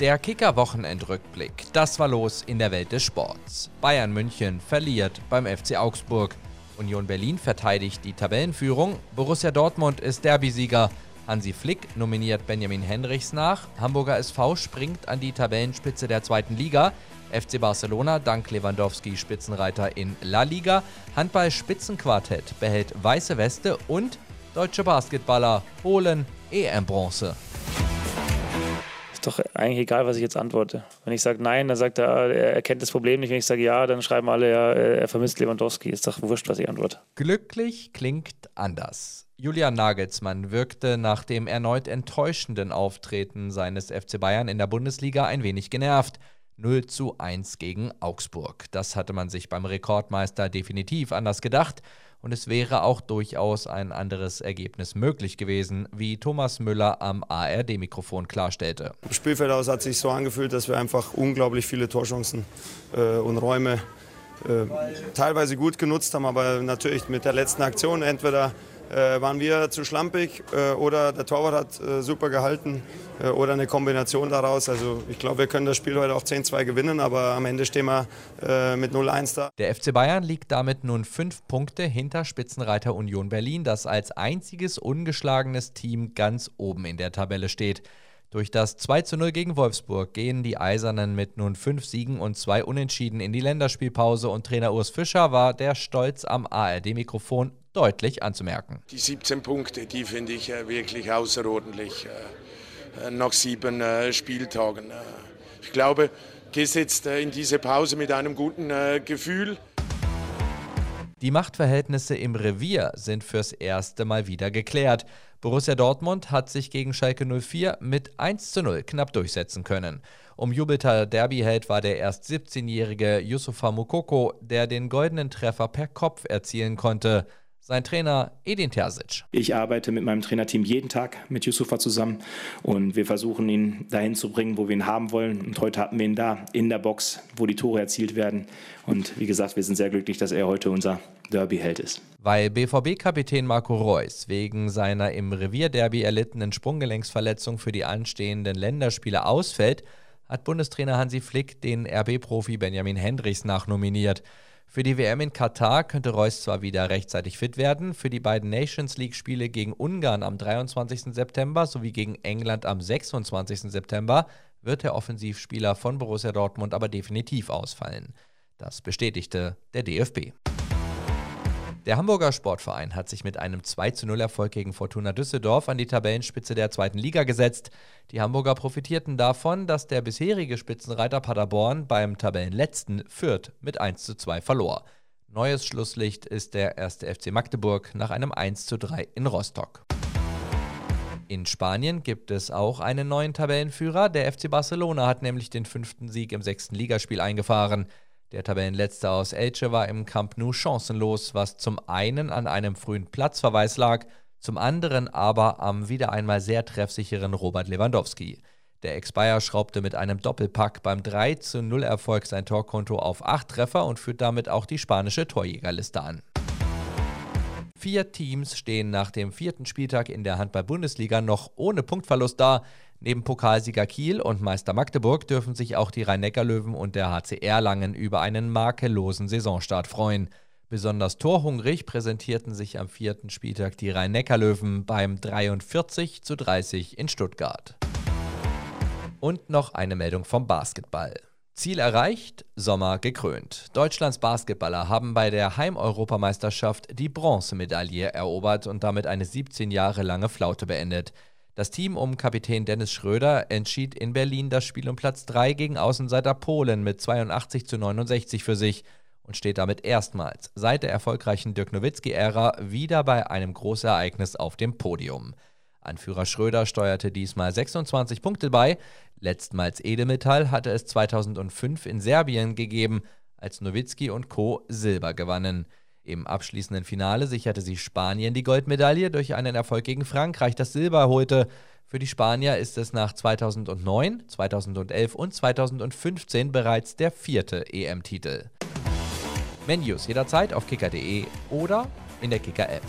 Der Kicker-Wochenendrückblick. Das war los in der Welt des Sports. Bayern München verliert beim FC Augsburg. Union Berlin verteidigt die Tabellenführung. Borussia Dortmund ist Derbysieger. Hansi Flick nominiert Benjamin Henrichs nach. Hamburger SV springt an die Tabellenspitze der zweiten Liga. FC Barcelona dank Lewandowski Spitzenreiter in La Liga. Handball-Spitzenquartett behält weiße Weste und deutsche Basketballer holen EM-Bronze. Doch eigentlich egal, was ich jetzt antworte. Wenn ich sage nein, dann sagt er, er kennt das Problem nicht. Wenn ich sage ja, dann schreiben alle, ja, er vermisst Lewandowski. Ist doch wurscht, was ich antworte. Glücklich klingt anders. Julian Nagelsmann wirkte nach dem erneut enttäuschenden Auftreten seines FC Bayern in der Bundesliga ein wenig genervt. 0 zu 1 gegen Augsburg. Das hatte man sich beim Rekordmeister definitiv anders gedacht und es wäre auch durchaus ein anderes Ergebnis möglich gewesen, wie Thomas Müller am ARD-Mikrofon klarstellte. Im Spielfeld aus hat sich so angefühlt, dass wir einfach unglaublich viele Torchancen äh, und Räume äh, teilweise gut genutzt haben, aber natürlich mit der letzten Aktion entweder äh, waren wir zu schlampig äh, oder der Torwart hat äh, super gehalten äh, oder eine Kombination daraus. Also ich glaube, wir können das Spiel heute auch 10-2 gewinnen, aber am Ende stehen wir äh, mit 0-1 da. Der FC Bayern liegt damit nun fünf Punkte hinter Spitzenreiter Union Berlin, das als einziges ungeschlagenes Team ganz oben in der Tabelle steht. Durch das 2 zu 0 gegen Wolfsburg gehen die Eisernen mit nun fünf Siegen und zwei Unentschieden in die Länderspielpause und Trainer Urs Fischer war der Stolz am ARD-Mikrofon deutlich anzumerken. Die 17 Punkte, die finde ich äh, wirklich außerordentlich äh, äh, nach sieben Spieltagen. Ich glaube, gehst jetzt in diese Pause mit einem guten Gefühl. Die Machtverhältnisse im Revier sind fürs erste Mal wieder geklärt. Borussia Dortmund hat sich gegen Schalke 04 mit 1 zu 0 knapp durchsetzen können. Umjubelter Derbyheld war der erst 17-jährige Yusufa Mukoko, der den goldenen Treffer per Kopf erzielen konnte sein Trainer Edin Terzic. Ich arbeite mit meinem Trainerteam jeden Tag mit Yusufa zusammen und wir versuchen ihn dahin zu bringen, wo wir ihn haben wollen. Und heute hatten wir ihn da in der Box, wo die Tore erzielt werden. Und wie gesagt, wir sind sehr glücklich, dass er heute unser Derby-Held ist. Weil BVB-Kapitän Marco Reus wegen seiner im Revierderby erlittenen Sprunggelenksverletzung für die anstehenden Länderspiele ausfällt, hat Bundestrainer Hansi Flick den RB-Profi Benjamin Hendricks nachnominiert. Für die WM in Katar könnte Reus zwar wieder rechtzeitig fit werden, für die beiden Nations League-Spiele gegen Ungarn am 23. September sowie gegen England am 26. September wird der Offensivspieler von Borussia Dortmund aber definitiv ausfallen. Das bestätigte der DFB. Der Hamburger Sportverein hat sich mit einem 20 Erfolg gegen Fortuna Düsseldorf an die Tabellenspitze der zweiten Liga gesetzt. Die Hamburger profitierten davon, dass der bisherige Spitzenreiter Paderborn beim Tabellenletzten Fürth mit 1:2 verlor. Neues Schlusslicht ist der erste FC Magdeburg nach einem 1:3 in Rostock. In Spanien gibt es auch einen neuen Tabellenführer. Der FC Barcelona hat nämlich den fünften Sieg im sechsten Ligaspiel eingefahren. Der Tabellenletzte aus Elche war im Camp Nou chancenlos, was zum einen an einem frühen Platzverweis lag, zum anderen aber am wieder einmal sehr treffsicheren Robert Lewandowski. Der Ex-Bayer schraubte mit einem Doppelpack beim 3 zu 0 Erfolg sein Torkonto auf 8 Treffer und führt damit auch die spanische Torjägerliste an. Vier Teams stehen nach dem vierten Spieltag in der Handball-Bundesliga noch ohne Punktverlust da. Neben Pokalsieger Kiel und Meister Magdeburg dürfen sich auch die Rhein-Neckar-Löwen und der HC Erlangen über einen makellosen Saisonstart freuen. Besonders torhungrig präsentierten sich am vierten Spieltag die Rhein-Neckar-Löwen beim 43 zu 30 in Stuttgart. Und noch eine Meldung vom Basketball. Ziel erreicht, Sommer gekrönt. Deutschlands Basketballer haben bei der Heimeuropameisterschaft die Bronzemedaille erobert und damit eine 17 Jahre lange Flaute beendet. Das Team um Kapitän Dennis Schröder entschied in Berlin das Spiel um Platz 3 gegen Außenseiter Polen mit 82 zu 69 für sich und steht damit erstmals seit der erfolgreichen Dirk Nowitzki-Ära wieder bei einem Großereignis auf dem Podium. Anführer Schröder steuerte diesmal 26 Punkte bei. Letztmals Edelmetall hatte es 2005 in Serbien gegeben, als Nowitzki und Co. Silber gewannen. Im abschließenden Finale sicherte sich Spanien die Goldmedaille durch einen Erfolg gegen Frankreich, das Silber holte. Für die Spanier ist es nach 2009, 2011 und 2015 bereits der vierte EM-Titel. Menus jederzeit auf kicker.de oder in der Kicker-App.